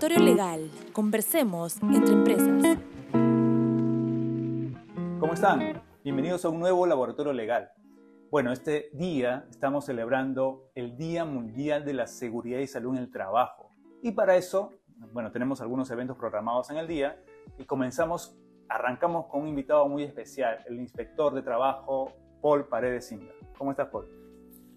Laboratorio Legal. Conversemos entre empresas. ¿Cómo están? Bienvenidos a un nuevo Laboratorio Legal. Bueno, este día estamos celebrando el Día Mundial de la Seguridad y Salud en el Trabajo. Y para eso, bueno, tenemos algunos eventos programados en el día y comenzamos, arrancamos con un invitado muy especial, el inspector de trabajo Paul Paredes. ¿Cómo estás, Paul?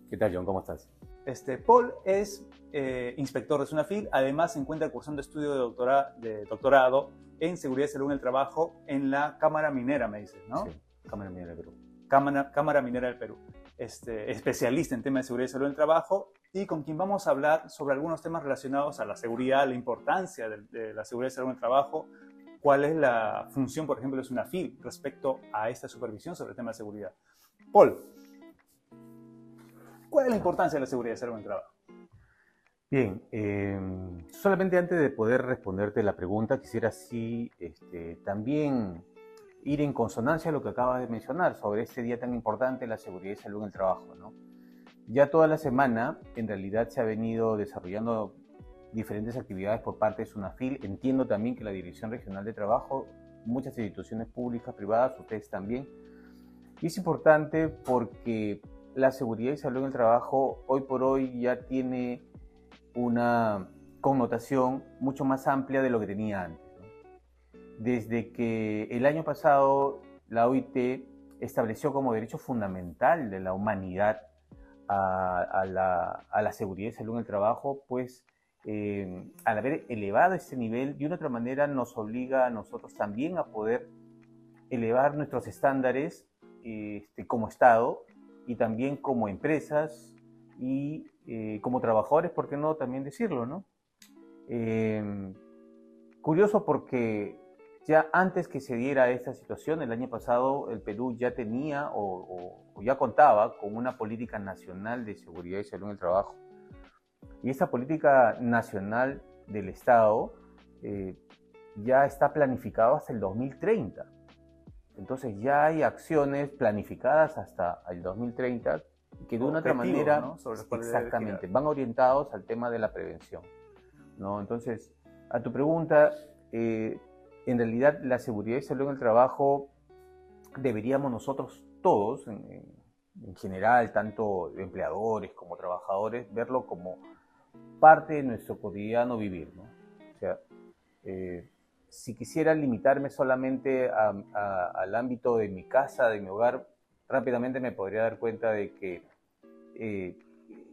¿Qué tal, John? ¿Cómo estás? Este, Paul es eh, inspector de SUNAFIL, además se encuentra cursando estudio de, doctora, de doctorado en seguridad y salud en el trabajo en la Cámara Minera, me dices, ¿no? Sí, Cámara Minera del Perú. Cámara, Cámara Minera del Perú. Este, especialista en temas de seguridad y salud en el trabajo y con quien vamos a hablar sobre algunos temas relacionados a la seguridad, la importancia de, de la seguridad y salud en el trabajo, cuál es la función, por ejemplo, de SUNAFIL respecto a esta supervisión sobre el tema de seguridad. Paul, ¿cuál es la importancia de la seguridad y salud en el trabajo? Bien, eh, solamente antes de poder responderte la pregunta, quisiera sí este, también ir en consonancia a lo que acabas de mencionar sobre este día tan importante, la seguridad y salud en el trabajo. ¿no? Ya toda la semana, en realidad, se ha venido desarrollando diferentes actividades por parte de SUNAFIL. Entiendo también que la Dirección Regional de Trabajo, muchas instituciones públicas, privadas, ustedes también. Y es importante porque la seguridad y salud en el trabajo hoy por hoy ya tiene una connotación mucho más amplia de lo que tenía antes. ¿no? Desde que el año pasado la OIT estableció como derecho fundamental de la humanidad a, a, la, a la, seguridad y salud en el trabajo, pues eh, al haber elevado ese nivel, de una otra manera nos obliga a nosotros también a poder elevar nuestros estándares este, como Estado y también como empresas y eh, como trabajadores, ¿por qué no también decirlo, no? Eh, curioso porque ya antes que se diera esta situación, el año pasado el Perú ya tenía o, o, o, ya contaba con una política nacional de seguridad y salud en el trabajo. Y esta política nacional del Estado eh, ya está planificada hasta el 2030. Entonces ya hay acciones planificadas hasta el 2030 que de una otra manera ¿no? exactamente van orientados al tema de la prevención. ¿no? Entonces, a tu pregunta, eh, en realidad la seguridad y salud en el trabajo deberíamos nosotros todos, en, en, general, tanto empleadores como trabajadores, verlo como parte de nuestro cotidiano vivir. ¿no? O sea, eh, si quisiera limitarme solamente a, a, al ámbito de mi casa, de mi hogar, rápidamente me podría dar cuenta de que eh,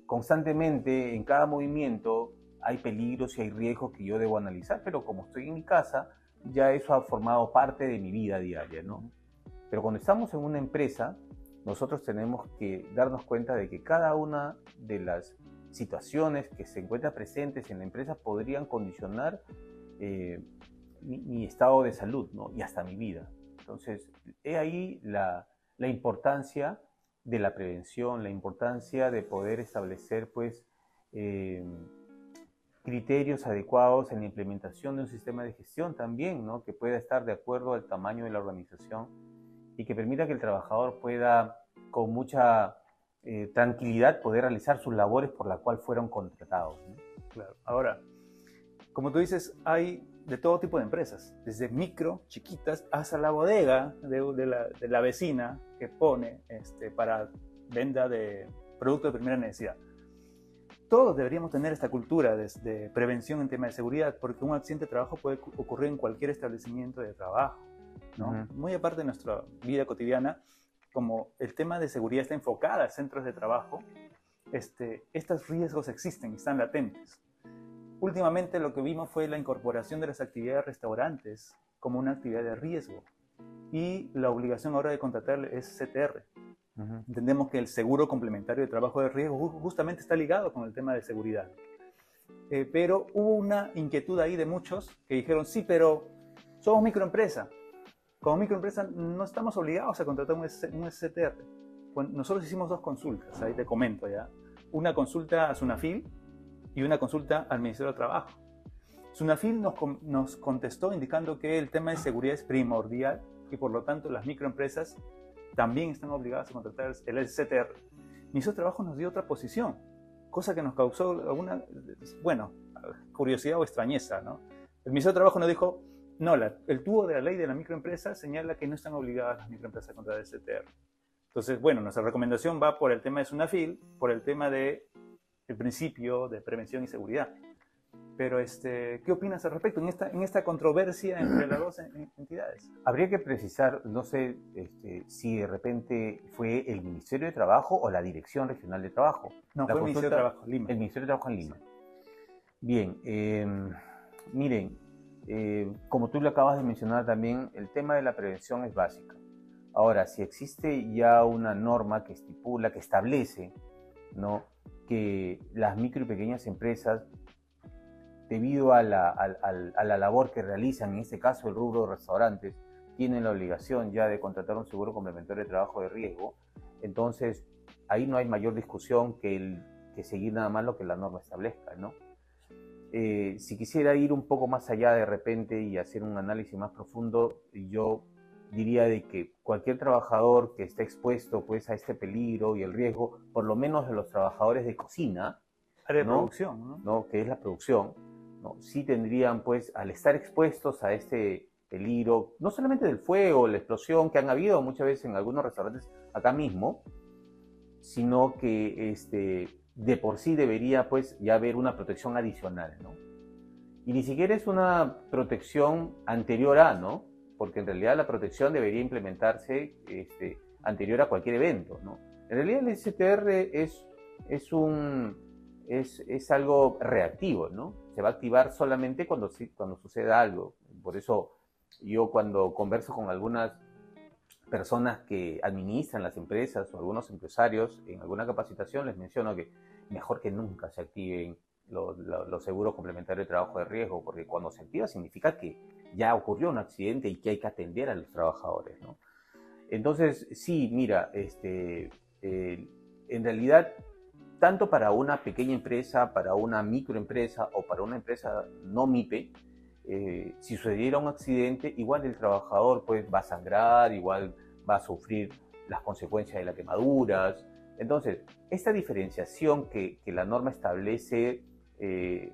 constantemente en cada movimiento hay peligros y hay riesgos que yo debo analizar, pero como estoy en mi casa, ya eso ha formado parte de mi vida diaria, ¿no? Pero cuando estamos en una empresa, nosotros tenemos que darnos cuenta de que cada una de las situaciones que se encuentran presentes en la empresa podrían condicionar eh, mi, estado de salud, ¿no? Y hasta mi vida. Entonces, he ahí la, importancia de la prevención, la importancia de poder establecer, pues, eh, criterios adecuados en la implementación de un sistema de gestión también, ¿no? que pueda estar de acuerdo al tamaño de la organización y que permita que el trabajador pueda con mucha eh, tranquilidad poder realizar sus labores por la cual fueron contratados. Claro. Ahora, como tú dices, hay de todo tipo de empresas, desde micro, chiquitas, hasta la bodega de, de, la, de la, vecina que pone este, para venta de productos de primera necesidad todos deberíamos tener esta cultura de, de, prevención en tema de seguridad, porque un accidente de trabajo puede ocurrir en cualquier establecimiento de trabajo, ¿no? Uh -huh. Muy aparte de nuestra vida cotidiana, como el tema de seguridad está enfocada a centros de trabajo, este, estos riesgos existen, están latentes. Últimamente lo que vimos fue la incorporación de las actividades de restaurantes como una actividad de riesgo y la obligación ahora de contratar es CTR, Uh -huh. Entendemos que el seguro complementario de trabajo de riesgo justamente está ligado con el tema de seguridad. Eh, pero hubo una inquietud ahí de muchos que dijeron, sí, pero somos microempresa. Como microempresa no estamos obligados a contratar un, un SCTR. Bueno, nosotros hicimos dos consultas, ahí te comento ya. Una consulta a Sunafil y una consulta al Ministerio de Trabajo. Sunafil nos, contestó indicando que el tema de seguridad es primordial y por lo tanto las microempresas también están obligadas a contratar el SCTR. Ministerio de Trabajo nos dio otra posición, cosa que nos causó alguna, bueno, curiosidad o extrañeza, ¿no? El Ministerio de Trabajo nos dijo, no, el tubo de la ley de la microempresa señala que no están obligadas las microempresas a contratar STR. Entonces, bueno, nuestra recomendación va por el tema de SUNAFIL, por el tema del el principio de prevención y seguridad. Pero, este, ¿qué opinas al respecto en esta, en esta controversia entre las dos entidades? Habría que precisar, no sé este, si de repente fue el Ministerio de Trabajo o la Dirección Regional de Trabajo. No, fue el Ministerio de Trabajo, Lima. El Ministerio de Trabajo en Lima. Bien, em, miren, eh, como tú lo acabas de mencionar también, el tema de la prevención es básica. Ahora, si existe ya una norma que estipula, que establece, ¿no? Que las micro y pequeñas empresas debido a la, labor que realizan, en este caso el rubro de restaurantes, tienen la obligación ya de contratar un seguro complementario de trabajo de riesgo, entonces ahí no hay mayor discusión que, que seguir nada más lo que la norma establezca, ¿no? Eh, si quisiera ir un poco más allá de repente y hacer un análisis más profundo, yo diría de que cualquier trabajador que esté expuesto pues a este peligro y el riesgo, por lo menos de los trabajadores de cocina, de producción, ¿no? ¿no? que es la producción, ¿no? sí tendrían, pues, al estar expuestos a este peligro, no solamente del fuego, la explosión que han habido muchas veces en algunos restaurantes acá mismo, sino que este, de por sí debería, pues, ya haber una protección adicional, ¿no? Y ni siquiera es una protección anterior a, ¿no? Porque en realidad la protección debería implementarse este, anterior a cualquier evento, ¿no? En realidad el STR es, es un, es, es, algo reactivo, ¿no? Se va a activar solamente cuando, cuando suceda algo. Por eso yo cuando converso con algunas personas que administran las empresas o algunos empresarios en alguna capacitación les menciono que mejor que nunca se activen los, los, seguros complementarios de trabajo de riesgo, porque cuando se activa significa que ya ocurrió un accidente y que hay que atender a los trabajadores, ¿no? Entonces, sí, mira, este, eh, en realidad tanto para una pequeña empresa, para una microempresa o para una empresa no MIPE, eh, si sucediera un accidente, igual el trabajador pues, va a sangrar, igual va a sufrir las consecuencias de las quemaduras. Entonces, esta diferenciación que, la norma establece eh,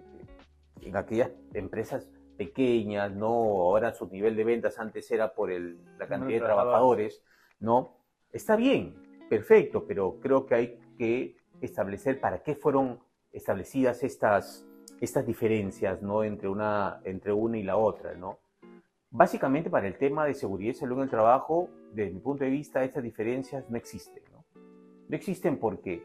en aquellas empresas pequeñas, ¿no? Ahora su nivel de ventas antes era por el, la cantidad de trabajadores, ¿no? Está bien, perfecto, pero creo que hay que establecer para qué fueron establecidas estas, estas diferencias ¿no? entre, una, entre una y la otra. ¿no? Básicamente para el tema de seguridad y salud en el trabajo, desde mi punto de vista, estas diferencias no existen. No, no existen porque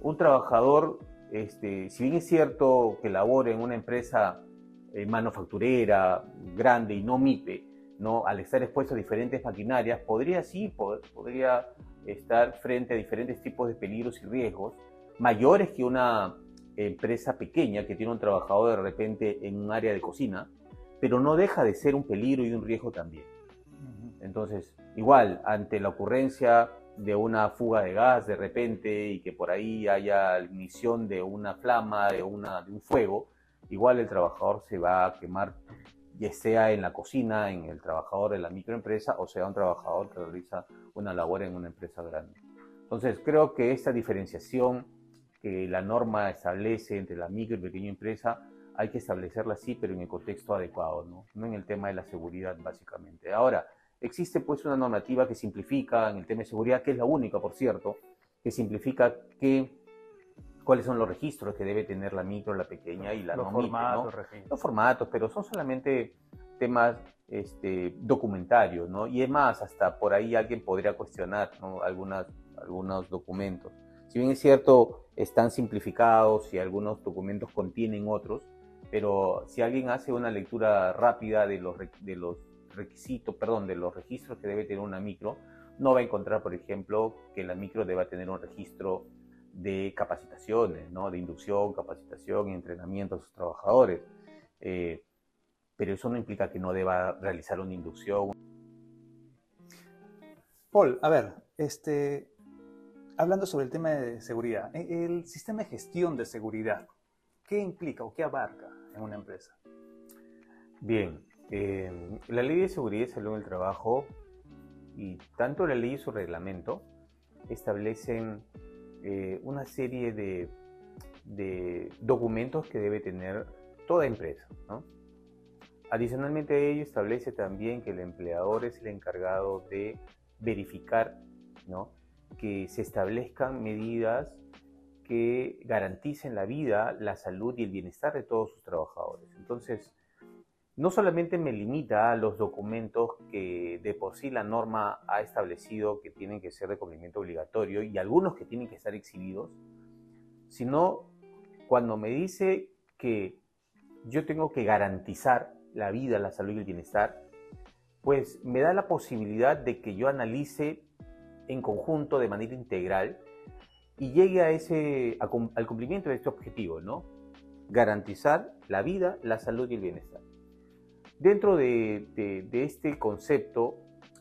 un trabajador, este, si bien es cierto que labore en una empresa eh, manufacturera grande y no MIPE, ¿no? al estar expuesto a diferentes maquinarias, podría sí, podría estar frente a diferentes tipos de peligros y riesgos mayores que una empresa pequeña que tiene un trabajador de repente en un área de cocina, pero no deja de ser un peligro y un riesgo también. Entonces, igual, ante la ocurrencia de una fuga de gas de repente y que por ahí haya ignición de una flama, de, una, de un fuego, igual el trabajador se va a quemar, ya sea en la cocina, en el trabajador de la microempresa, o sea un trabajador que realiza una labor en una empresa grande. Entonces, creo que esta diferenciación que la norma establece entre la micro y pequeña empresa, hay que establecerla así, pero en el contexto adecuado, ¿no? no en el tema de la seguridad, básicamente. Ahora, existe pues una normativa que simplifica en el tema de seguridad, que es la única, por cierto, que simplifica que, cuáles son los registros que debe tener la micro, la pequeña y la los no formatos, micro, Los formatos, pero son solamente temas este, documentarios, ¿no? Y es más, hasta por ahí alguien podría cuestionar Algunas, algunos documentos. Si bien es cierto, están simplificados y algunos documentos contienen otros, pero si alguien hace una lectura rápida de los, de los requisitos, perdón, de los registros que debe tener una micro, no va a encontrar, por ejemplo, que la micro deba tener un registro de capacitaciones, ¿no? de inducción, capacitación y entrenamiento a sus trabajadores. Eh, pero eso no implica que no deba realizar una inducción. Paul, a ver, este, hablando sobre el tema de seguridad, e, el sistema de gestión de seguridad, ¿qué implica o qué abarca en una empresa? Bien, em, la ley de seguridad y salud en el trabajo y tanto la ley y su reglamento establecen eh, una serie de, documentos que debe tener toda empresa. Adicionalmente a ello establece también que el empleador es el encargado de verificar que se establezcan medidas que garanticen la vida, la salud y el bienestar de todos sus trabajadores. Entonces, no solamente me limita a los documentos que de por sí la norma ha establecido que tienen que ser de cumplimiento obligatorio y algunos que tienen que estar exhibidos, sino cuando me dice que yo tengo que garantizar la vida, la salud y el bienestar, pues me da la posibilidad de que yo analice en conjunto, de manera integral, y llegue a ese, al cumplimiento de este objetivo, ¿no? Garantizar la vida, la salud y el bienestar. Dentro de, este concepto,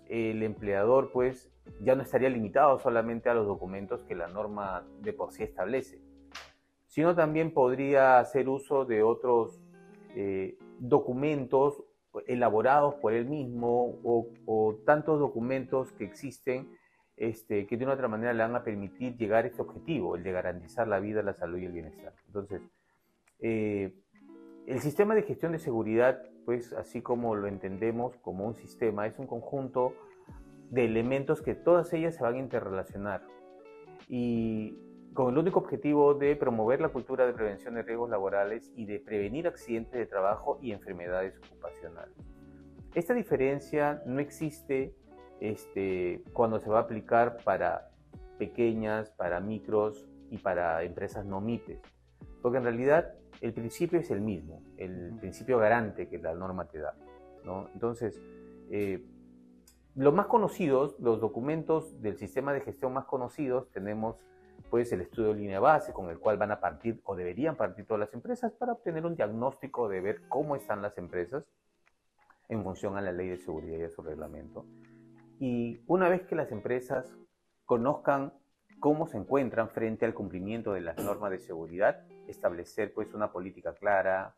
el empleador pues ya no estaría limitado solamente a los documentos que la norma de por sí establece, sino también podría hacer uso de otros eh, documentos elaborados por él mismo o, o, tantos documentos que existen este, que de una otra manera le van a permitir llegar a este objetivo, el de garantizar la vida, la salud y el bienestar. Entonces, eh, el sistema de gestión de seguridad, pues así como lo entendemos como un sistema, es un conjunto de elementos que todas ellas se van a interrelacionar y con el único objetivo de promover la cultura de prevención de riesgos laborales y de prevenir accidentes de trabajo y enfermedades ocupacionales. Esta diferencia no existe este, cuando se va a aplicar para pequeñas, para micros y para empresas no MIPES. Porque en realidad el principio es el mismo, el principio garante que la norma te da. Entonces, eh, los más conocidos, los documentos del sistema de gestión más conocidos, tenemos pues el estudio de línea base con el cual van a partir o deberían partir todas las empresas para obtener un diagnóstico de ver cómo están las empresas en función a la ley de seguridad y a su reglamento. Y una vez que las empresas conozcan cómo se encuentran frente al cumplimiento de las normas de seguridad, establecer pues una política clara,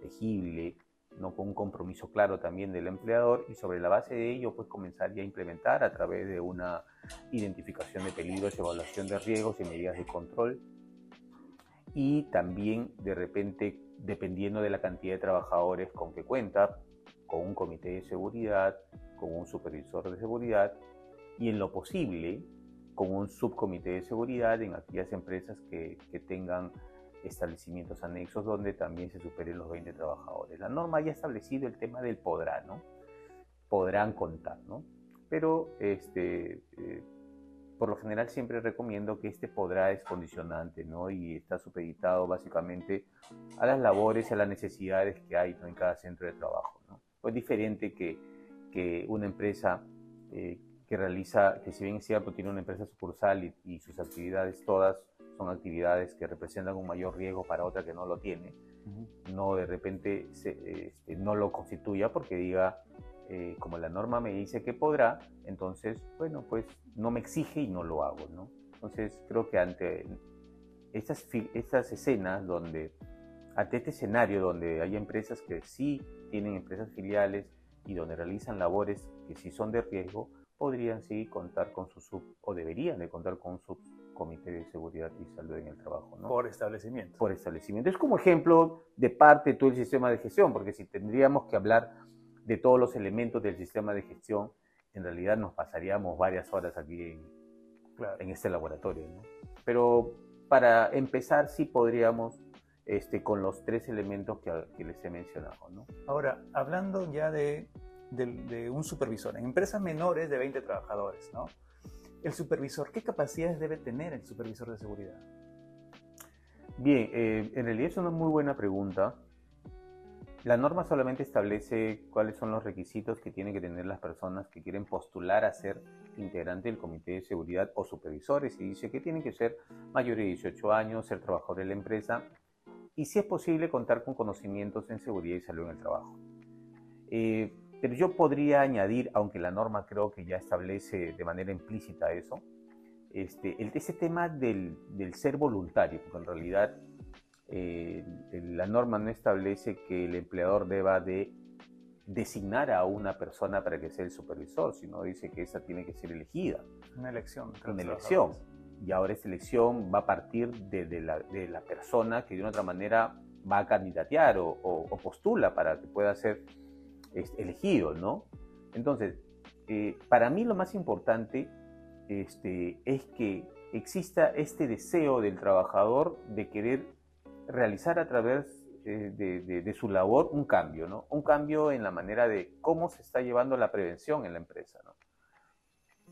legible, ¿no? con un compromiso claro también del empleador y sobre la base de ello pues comenzar ya a implementar a través de una identificación de peligros, evaluación de riesgos y medidas de control y también de repente dependiendo de la cantidad de trabajadores con que cuenta, con un comité de seguridad, con un supervisor de seguridad y en lo posible con un subcomité de seguridad en aquellas empresas que, que tengan establecimientos anexos donde también se superen los 20 trabajadores. La norma ya ha establecido el tema del podrá, ¿no? Podrán contar, ¿no? Pero este, eh, por lo general siempre recomiendo que este podrá es condicionante, ¿no? Y está supeditado básicamente a las labores y a las necesidades que hay en cada centro de trabajo, ¿no? Es diferente que que una empresa eh, que realiza, que si bien es cierto, tiene una empresa sucursal y, sus actividades todas son actividades que representan un mayor riesgo para otra que no lo tiene, no de repente se, este, no lo constituya porque diga, eh, como la norma me dice que podrá, entonces, bueno, pues no me exige y no lo hago, ¿no? Entonces creo que ante estas, estas escenas donde, ante este escenario donde hay empresas que sí tienen empresas filiales, y donde realizan labores que si son de riesgo, podrían sí contar con su sub o deberían de contar con su comité de seguridad y salud en el trabajo. ¿no? Por establecimiento. Por establecimiento. Es como ejemplo de parte todo el sistema de gestión, porque si tendríamos que hablar de todos los elementos del sistema de gestión, en realidad nos pasaríamos varias horas aquí en, en este laboratorio. ¿no? Pero para empezar sí podríamos este, con los tres elementos que, les he mencionado. ¿no? Ahora, hablando ya de, un supervisor, en empresas menores de 20 trabajadores, ¿no? el supervisor, ¿qué capacidades debe tener el supervisor de seguridad? Bien, eh, en realidad es una muy buena pregunta. La norma solamente establece cuáles son los requisitos que tienen que tener las personas que quieren postular a ser integrante del comité de seguridad o supervisores y dice que tienen que ser mayores de 18 años, ser trabajadores de la empresa y si es posible contar con conocimientos en seguridad y salud en el trabajo. Eh, pero yo podría añadir, aunque la norma creo que ya establece de manera implícita eso, este, el, ese tema del, del, ser voluntario, porque en realidad eh, la norma no establece que el empleador deba de designar a una persona para que sea el supervisor, sino dice que esa tiene que ser elegida. Una elección. Una elección y ahora esta elección va a partir de, la, persona que de una otra manera va a candidatear o, postula para que pueda ser este, elegido, ¿no? Entonces, eh, para mí lo más importante este, es que exista este deseo del trabajador de querer realizar a través eh, de, su labor un cambio, ¿no? Un cambio en la manera de cómo se está llevando la prevención en la empresa, ¿no?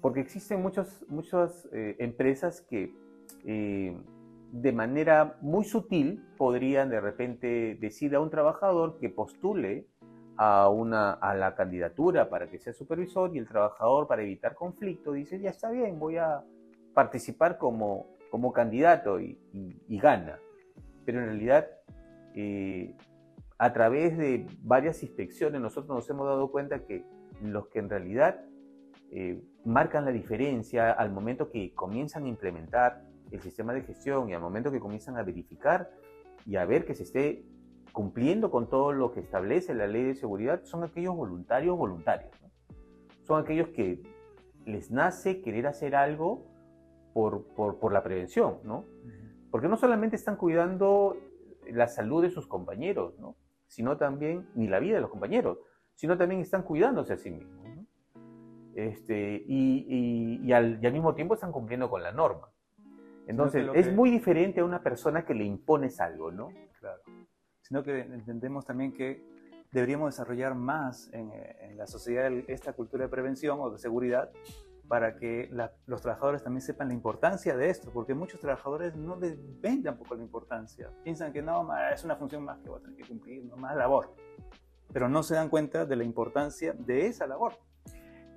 Porque existen muchos, muchas eh, empresas que de manera muy sutil podrían de repente decir a un trabajador que postule a, una, a la candidatura para que sea supervisor y el trabajador para evitar conflicto dice, ya está bien, voy a participar como, como candidato y, gana. Pero en realidad, eh, a través de varias inspecciones, nosotros nos hemos dado cuenta que los que en realidad eh, marcan la diferencia al momento que comienzan a implementar el sistema de gestión y al momento que comienzan a verificar y a ver que se esté cumpliendo con todo lo que establece la ley de seguridad, son aquellos voluntarios voluntarios. Son aquellos que les nace querer hacer algo por, por, la prevención, ¿no? Porque no solamente están cuidando la salud de sus compañeros, ¿no? Sino también, ni la vida de los compañeros, sino también están cuidándose a sí mismos. Este, y, y, al, mismo tiempo están cumpliendo con la norma. Entonces, es muy diferente a una persona que le impones algo, ¿no? Claro. Sino que entendemos también que deberíamos desarrollar más en, en la sociedad esta cultura de prevención o de seguridad para que los trabajadores también sepan la importancia de esto, porque muchos trabajadores no les ven tampoco la importancia. Piensan que no, es una función más que voy a tener que cumplir, no más labor. Pero no se dan cuenta de la importancia de esa labor.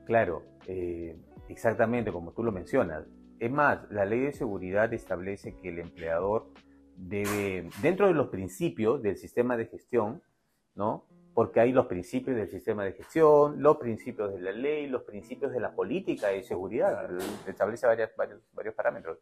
Claro, eh, exactamente como tú lo mencionas. Es más, la ley de seguridad establece que el empleador debe, dentro de los principios del sistema de gestión, ¿no? Porque hay los principios del sistema de gestión, los principios de la ley, los principios de la política de seguridad, establece varios, varios parámetros.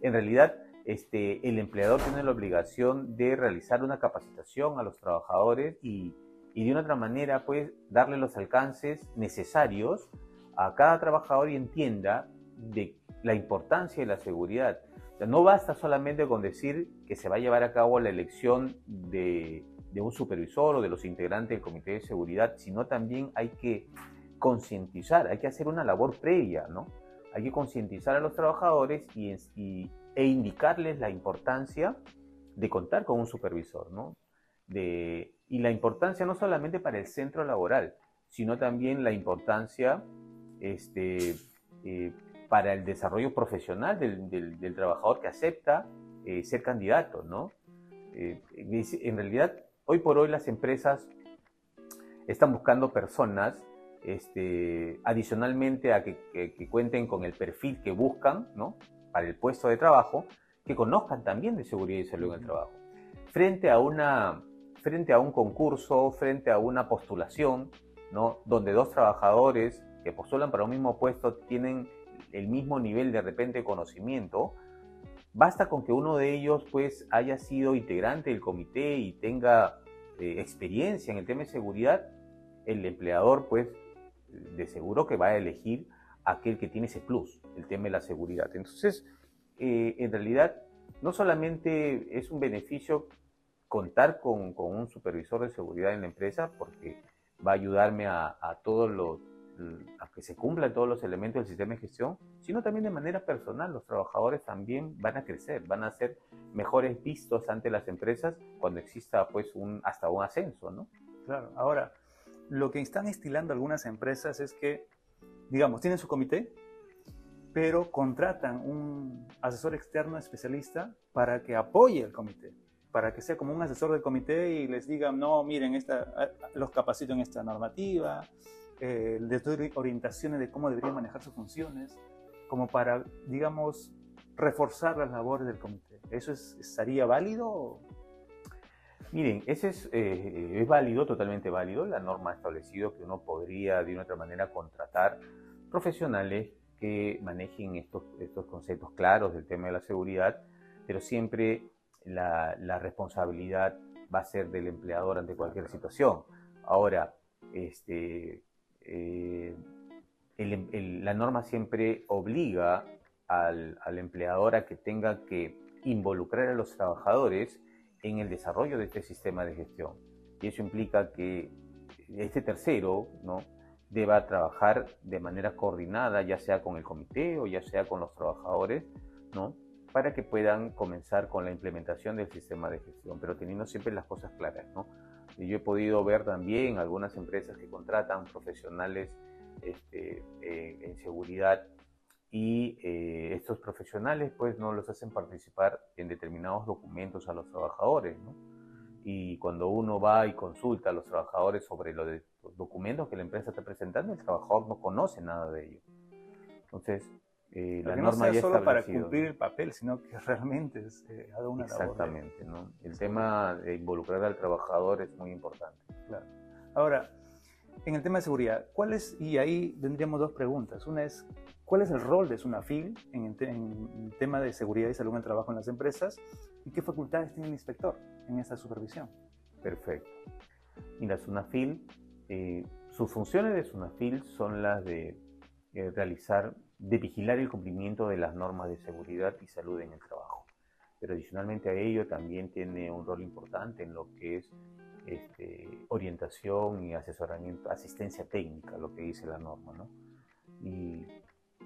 En realidad, este, el empleador tiene la obligación de realizar una capacitación a los trabajadores y y de una otra manera, pues, darle los alcances necesarios a cada trabajador y entienda de la importancia de la seguridad. No basta solamente con decir que se va a llevar a cabo la elección de, un supervisor o de los integrantes del comité de seguridad, sino también hay que concientizar, hay que hacer una labor previa, ¿no? Hay que concientizar a los trabajadores y, y, e indicarles la importancia de contar con un supervisor, ¿no? De, y la importancia no solamente para el centro laboral, sino también la importancia este, eh, para el desarrollo profesional del, trabajador que acepta eh, ser candidato, ¿no? Eh, en realidad, hoy por hoy las empresas están buscando personas, este, adicionalmente a que, que, cuenten con el perfil que buscan, ¿no? Para el puesto de trabajo, que conozcan también de seguridad y salud en el trabajo. Frente a una frente a un concurso, frente a una postulación, ¿no? donde dos trabajadores que postulan para un mismo puesto tienen el mismo nivel de repente conocimiento, basta con que uno de ellos pues haya sido integrante del comité y tenga eh, experiencia en el tema de seguridad, el empleador pues de seguro que va a elegir aquel que tiene ese plus, el tema de la seguridad. Entonces, eh, en realidad, no solamente es un beneficio contar con, un supervisor de seguridad en la empresa porque va a ayudarme a, todos a que se cumplan todos los elementos del sistema de gestión, sino también de manera personal. Los trabajadores también van a crecer, van a ser mejores vistos ante las empresas cuando exista pues un, hasta un ascenso, ¿no? Claro. Ahora, lo que están estilando algunas empresas es que, digamos, tienen su comité, pero contratan un asesor externo especialista para que apoye el comité para que sea como un asesor del comité y les diga, no, miren, esta, los capacito en esta normativa, eh, les doy orientaciones de cómo deberían manejar sus funciones, como para, digamos, reforzar las labores del comité. ¿Eso es, estaría válido? Miren, ese es, eh, es válido, totalmente válido. La norma ha establecido que uno podría de una otra manera contratar profesionales que manejen estos, estos conceptos claros del tema de la seguridad, pero siempre la, responsabilidad va a ser del empleador ante cualquier situación. Ahora, este, eh, la norma siempre obliga al, empleador a que tenga que involucrar a los trabajadores en el desarrollo de este sistema de gestión. Y eso implica que este tercero ¿no? deba trabajar de manera coordinada, ya sea con el comité o ya sea con los trabajadores, ¿no? para que puedan comenzar con la implementación del sistema de gestión, pero teniendo siempre las cosas claras. ¿no? Y yo he podido ver también algunas empresas que contratan profesionales este, eh, en seguridad y eh, estos profesionales pues no los hacen participar en determinados documentos a los trabajadores. ¿no? Y cuando uno va y consulta a los trabajadores sobre los, documentos que la empresa está presentando, el trabajador no conoce nada de ello. Entonces, eh, la norma no ya solo para cumplir el papel, sino que realmente se haga una Exactamente, ¿no? El tema de involucrar al trabajador es muy importante. Claro. Ahora, en el tema de seguridad, ¿cuál es, y ahí tendríamos dos preguntas. Una es, ¿cuál es el rol de SUNAFIL en el, tema de seguridad y salud en el trabajo en las empresas? ¿Y qué facultades tiene el inspector en esta supervisión? Perfecto. Mira, SUNAFIL, eh, sus funciones de SUNAFIL son las de eh, realizar de vigilar el cumplimiento de las normas de seguridad y salud en el trabajo. Pero adicionalmente a ello también tiene un rol importante en lo que es este, orientación y asesoramiento, asistencia técnica, lo que dice la norma, ¿no? Y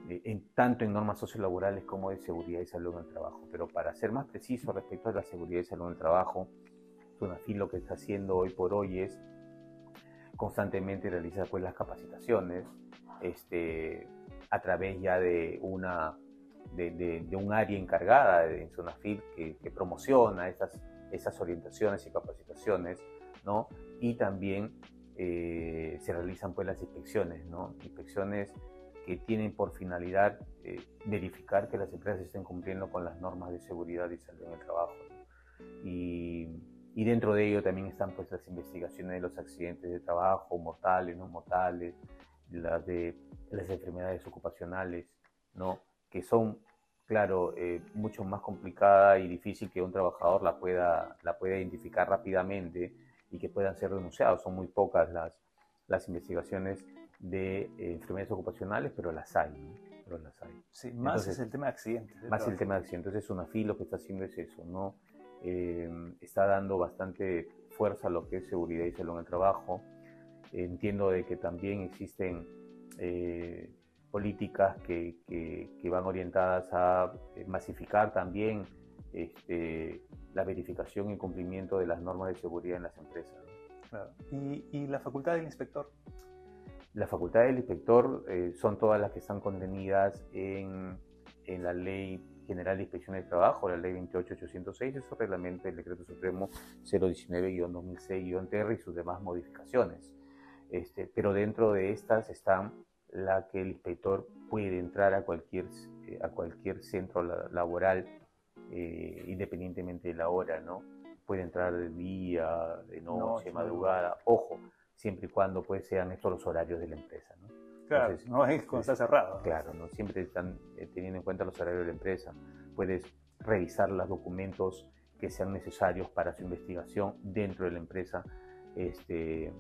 eh, en, tanto en normas sociolaborales como de seguridad y salud en el trabajo. Pero para ser más preciso respecto a la seguridad y salud en el trabajo, SUNAFIL lo que está haciendo hoy por hoy es constantemente realizar pues, las capacitaciones, este, a través ya de una de, un área encargada en Zonafil que, que promociona estas, esas orientaciones y capacitaciones, ¿no? Y también eh, se realizan pues las inspecciones, ¿no? Inspecciones que tienen por finalidad eh, verificar que las empresas estén cumpliendo con las normas de seguridad y salud en el trabajo. Y, y, dentro de ello también están pues las investigaciones de los accidentes de trabajo, mortales, no mortales, las de las enfermedades ocupacionales, ¿no? que son, claro, eh, mucho más complicadas y difícil que un trabajador la pueda, la pueda identificar rápidamente y que puedan ser denunciados. Son muy pocas las, las investigaciones de eh, enfermedades ocupacionales, pero las hay. Pero las hay. Sí, más es el tema de accidentes. Más el tema de accidentes. Entonces, una lo que está haciendo es eso, ¿no? Eh, está dando bastante fuerza a lo que es seguridad y salud en el trabajo. Entiendo de que también existen eh, políticas que, que, van orientadas a eh, masificar también este, la verificación y cumplimiento de las normas de seguridad en las empresas. ¿Y, ¿Y, la facultad del inspector? La facultad del inspector eh, son todas las que están contenidas en, en, la Ley General de Inspección del Trabajo, la Ley 28806, eso reglamento del Decreto Supremo 019-2006-TR y sus demás modificaciones. Este, pero dentro de estas están la que el inspector puede entrar a cualquier, eh, a cualquier centro laboral eh, independientemente de la hora, ¿no? Puede entrar de día, de noche, madrugada, ojo, siempre y cuando pues, sean estos los horarios de la empresa, ¿no? Claro, no es cuando está cerrado. Claro, ¿no? siempre están eh, teniendo en cuenta los horarios de la empresa. Puedes revisar los documentos que sean necesarios para su investigación dentro de la empresa. Este,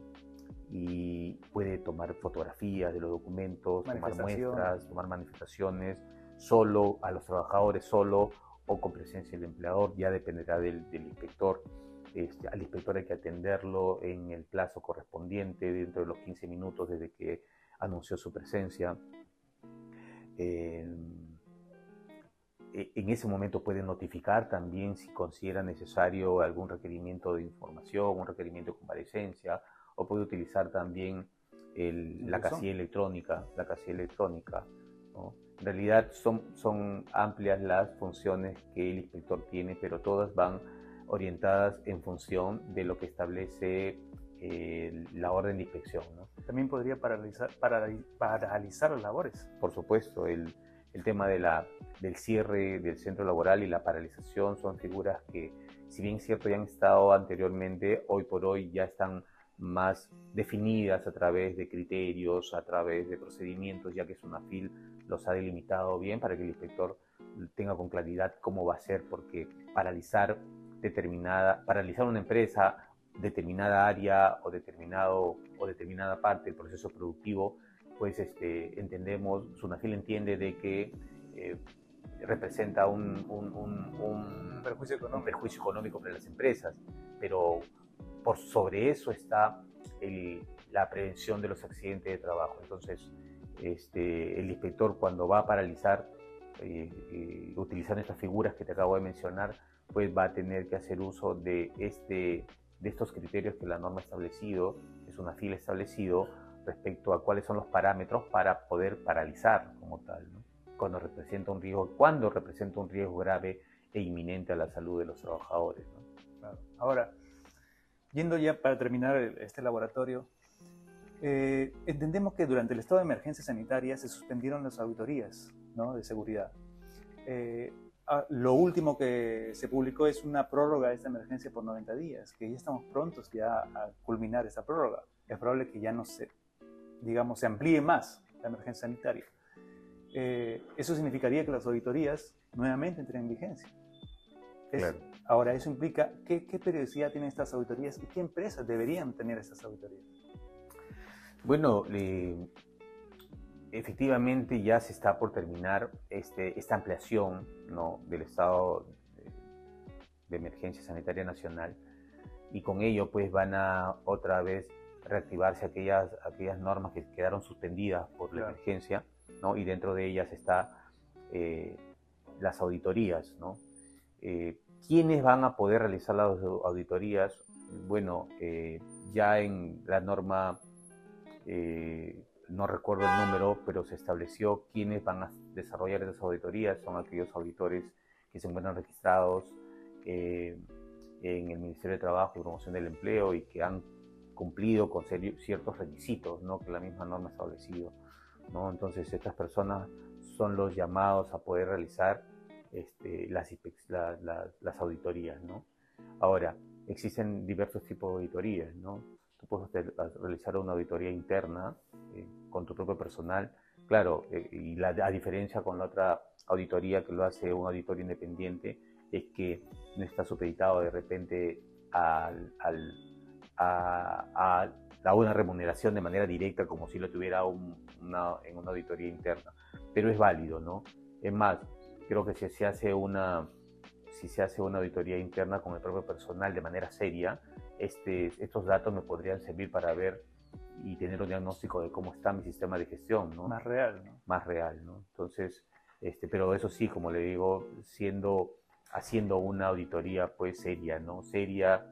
y puede tomar fotografías de los documentos, tomar muestras, tomar manifestaciones, solo a los trabajadores, solo o con presencia del empleador, ya dependerá del, inspector. Este, al inspector hay que atenderlo en el plazo correspondiente, dentro de los 15 minutos desde que anunció su presencia. E, en ese momento puede notificar también si considera necesario algún requerimiento de información, un requerimiento de comparecencia o puede utilizar también la casilla electrónica, la casilla electrónica. En realidad son, son amplias las funciones que el inspector tiene, pero todas van orientadas en función de lo que establece eh, la orden de inspección. También podría paralizar, paralizar las labores. Por supuesto, el, el tema de la, del cierre del centro laboral y la paralización son figuras que, si bien cierto ya han estado anteriormente, hoy por hoy ya están más definidas a través de criterios, a través de procedimientos, ya que FIL los ha delimitado bien para que el inspector tenga con claridad cómo va a ser, porque paralizar determinada, paralizar una empresa, determinada área o determinado o determinada parte del proceso productivo, pues este, entendemos, SUNAFIL entiende de que eh, representa un, perjuicio, económico. para las empresas, pero por sobre eso está la prevención de los accidentes de trabajo. Entonces, este, el inspector cuando va a paralizar, eh, eh, utilizando estas figuras que te acabo de mencionar, pues va a tener que hacer uso de, este, de estos criterios que la norma ha establecido, es una fila establecido respecto a cuáles son los parámetros para poder paralizar como tal, cuando representa un riesgo, cuando representa un riesgo grave e inminente a la salud de los trabajadores. Ahora, yendo ya para terminar este laboratorio, eh, entendemos que durante el estado de emergencia sanitaria se suspendieron las auditorías de seguridad. Eh, lo último que se publicó es una prórroga de esta emergencia por 90 días, que ya estamos prontos ya a culminar esa prórroga. Es probable que ya no se, digamos, se amplíe más la emergencia sanitaria. Eh, eso significaría que las auditorías nuevamente entren en vigencia. Ahora, eso implica qué, qué periodicidad tienen estas auditorías y qué empresas deberían tener estas auditorías. Bueno, efectivamente ya se está por terminar este, esta ampliación ¿no? del estado de, emergencia sanitaria nacional y con ello pues van a otra vez reactivarse aquellas, aquellas normas que quedaron suspendidas por la emergencia ¿no? y dentro de ellas está eh, las auditorías. ¿no? Eh, ¿Quiénes van a poder realizar las auditorías? Bueno, eh, ya en la norma eh, no recuerdo el número, pero se estableció quiénes van a desarrollar esas auditorías, son aquellos auditores que se encuentran registrados eh, en el Ministerio de Trabajo y Promoción del Empleo y que han cumplido con ciertos requisitos ¿no? que la misma norma ha establecido. ¿no? Entonces, estas personas son los llamados a poder realizar este, las, las auditorías. ¿no? Ahora, existen diversos tipos de auditorías. ¿no? tú puedes realizar una auditoría interna eh, con tu propio personal, claro, eh, y la, a diferencia con la otra auditoría que lo hace un auditor independiente, es que no está supeditado de repente al, a, a, una remuneración de manera directa como si lo tuviera una, en una auditoría interna, pero es válido, ¿no? Es más, creo que si se hace una, si se hace una auditoría interna con el propio personal de manera seria, este, estos datos me podrían servir para ver y tener un diagnóstico de cómo está mi sistema de gestión, ¿no? Más real, ¿no? Más real, ¿no? Entonces, este, pero eso sí, como le digo, siendo, haciendo una auditoría pues seria, ¿no? Seria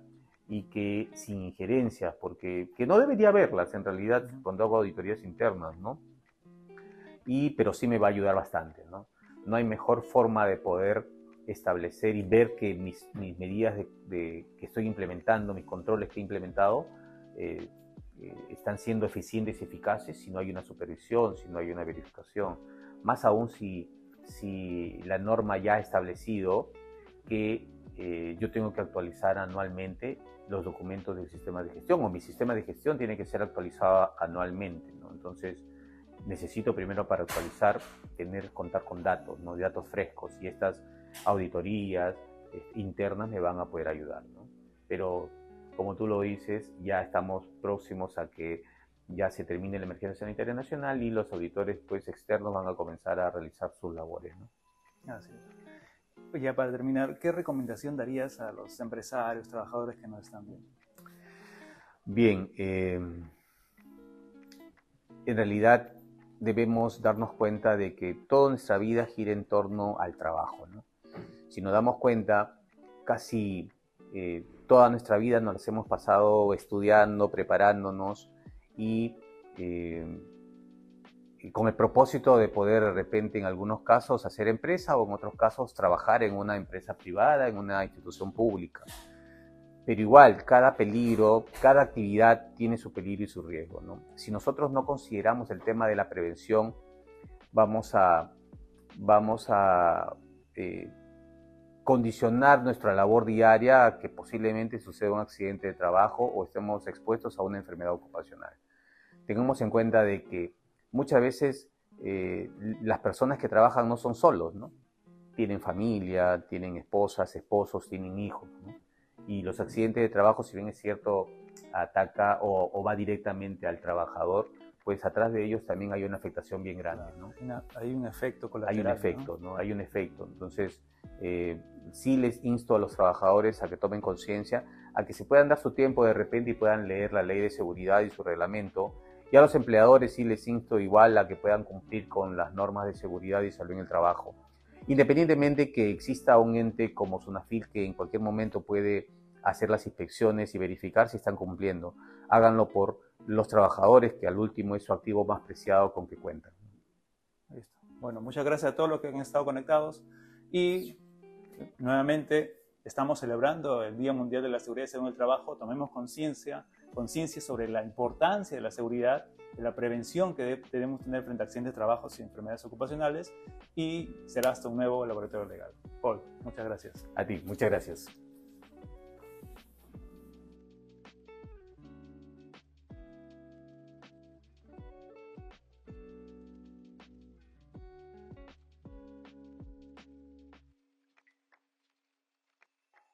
y que sin injerencias, porque que no debería haberlas en realidad cuando hago auditorías internas, ¿no? Y, pero sí me va a ayudar bastante, ¿no? No hay mejor forma de poder establecer y ver que mis, medidas que estoy implementando, mis controles que he implementado, eh, eh, están siendo eficientes y eficaces si no hay una supervisión, si no hay una verificación. Más aún si, si la norma ya ha establecido que eh, yo tengo que actualizar anualmente los documentos del sistema de gestión o mi sistema de gestión tiene que ser actualizado anualmente. ¿no? Entonces, necesito primero para actualizar tener contar con datos, ¿no? datos frescos y estas auditorías eh, internas me van a poder ayudar. ¿no? Pero como tú lo dices, ya estamos próximos a que ya se termine la emergencia sanitaria nacional y los auditores pues, externos van a comenzar a realizar sus labores. ¿no? Así pues ya para terminar, ¿qué recomendación darías a los empresarios, trabajadores que nos están viendo? Bien, eh, en realidad debemos darnos cuenta de que toda nuestra vida gira en torno al trabajo. ¿no? Si nos damos cuenta, casi eh, toda nuestra vida nos hemos pasado estudiando, preparándonos y, eh, con el propósito de poder de repente en algunos casos hacer empresa o en otros casos trabajar en una empresa privada, en una institución pública. Pero igual, cada peligro, cada actividad tiene su peligro y su riesgo. Si nosotros no consideramos el tema de la prevención, vamos a, vamos a eh, condicionar nuestra labor diaria a que posiblemente suceda un accidente de trabajo o estemos expuestos a una enfermedad ocupacional. Tengamos en cuenta de que muchas veces eh, las personas que trabajan no son solos, ¿no? Tienen familia, tienen esposas, esposos, tienen hijos. Y los accidentes de trabajo, si bien es cierto, ataca o, va directamente al trabajador, pues atrás de ellos también hay una afectación bien grande. ¿no? hay un efecto colateral. Hay un efecto, ¿no? Hay un efecto. Entonces, eh, sí les insto a los trabajadores a que tomen conciencia, a que se puedan dar su tiempo de repente y puedan leer la ley de seguridad y su reglamento. Y a los empleadores sí les insto igual a que puedan cumplir con las normas de seguridad y salud en el trabajo. Independientemente que exista un ente como Sunafil que en cualquier momento puede hacer las inspecciones y verificar si están cumpliendo, háganlo por los trabajadores, que al último es su activo más preciado con que cuentan. Bueno, muchas gracias a todos los que han estado conectados y nuevamente estamos celebrando el Día Mundial de la Seguridad en el Trabajo. Tomemos conciencia, conciencia sobre la importancia de la seguridad, de la prevención que debemos tener frente a accidentes de trabajo y enfermedades ocupacionales y será hasta un nuevo laboratorio legal. Paul, muchas gracias. A ti, muchas gracias.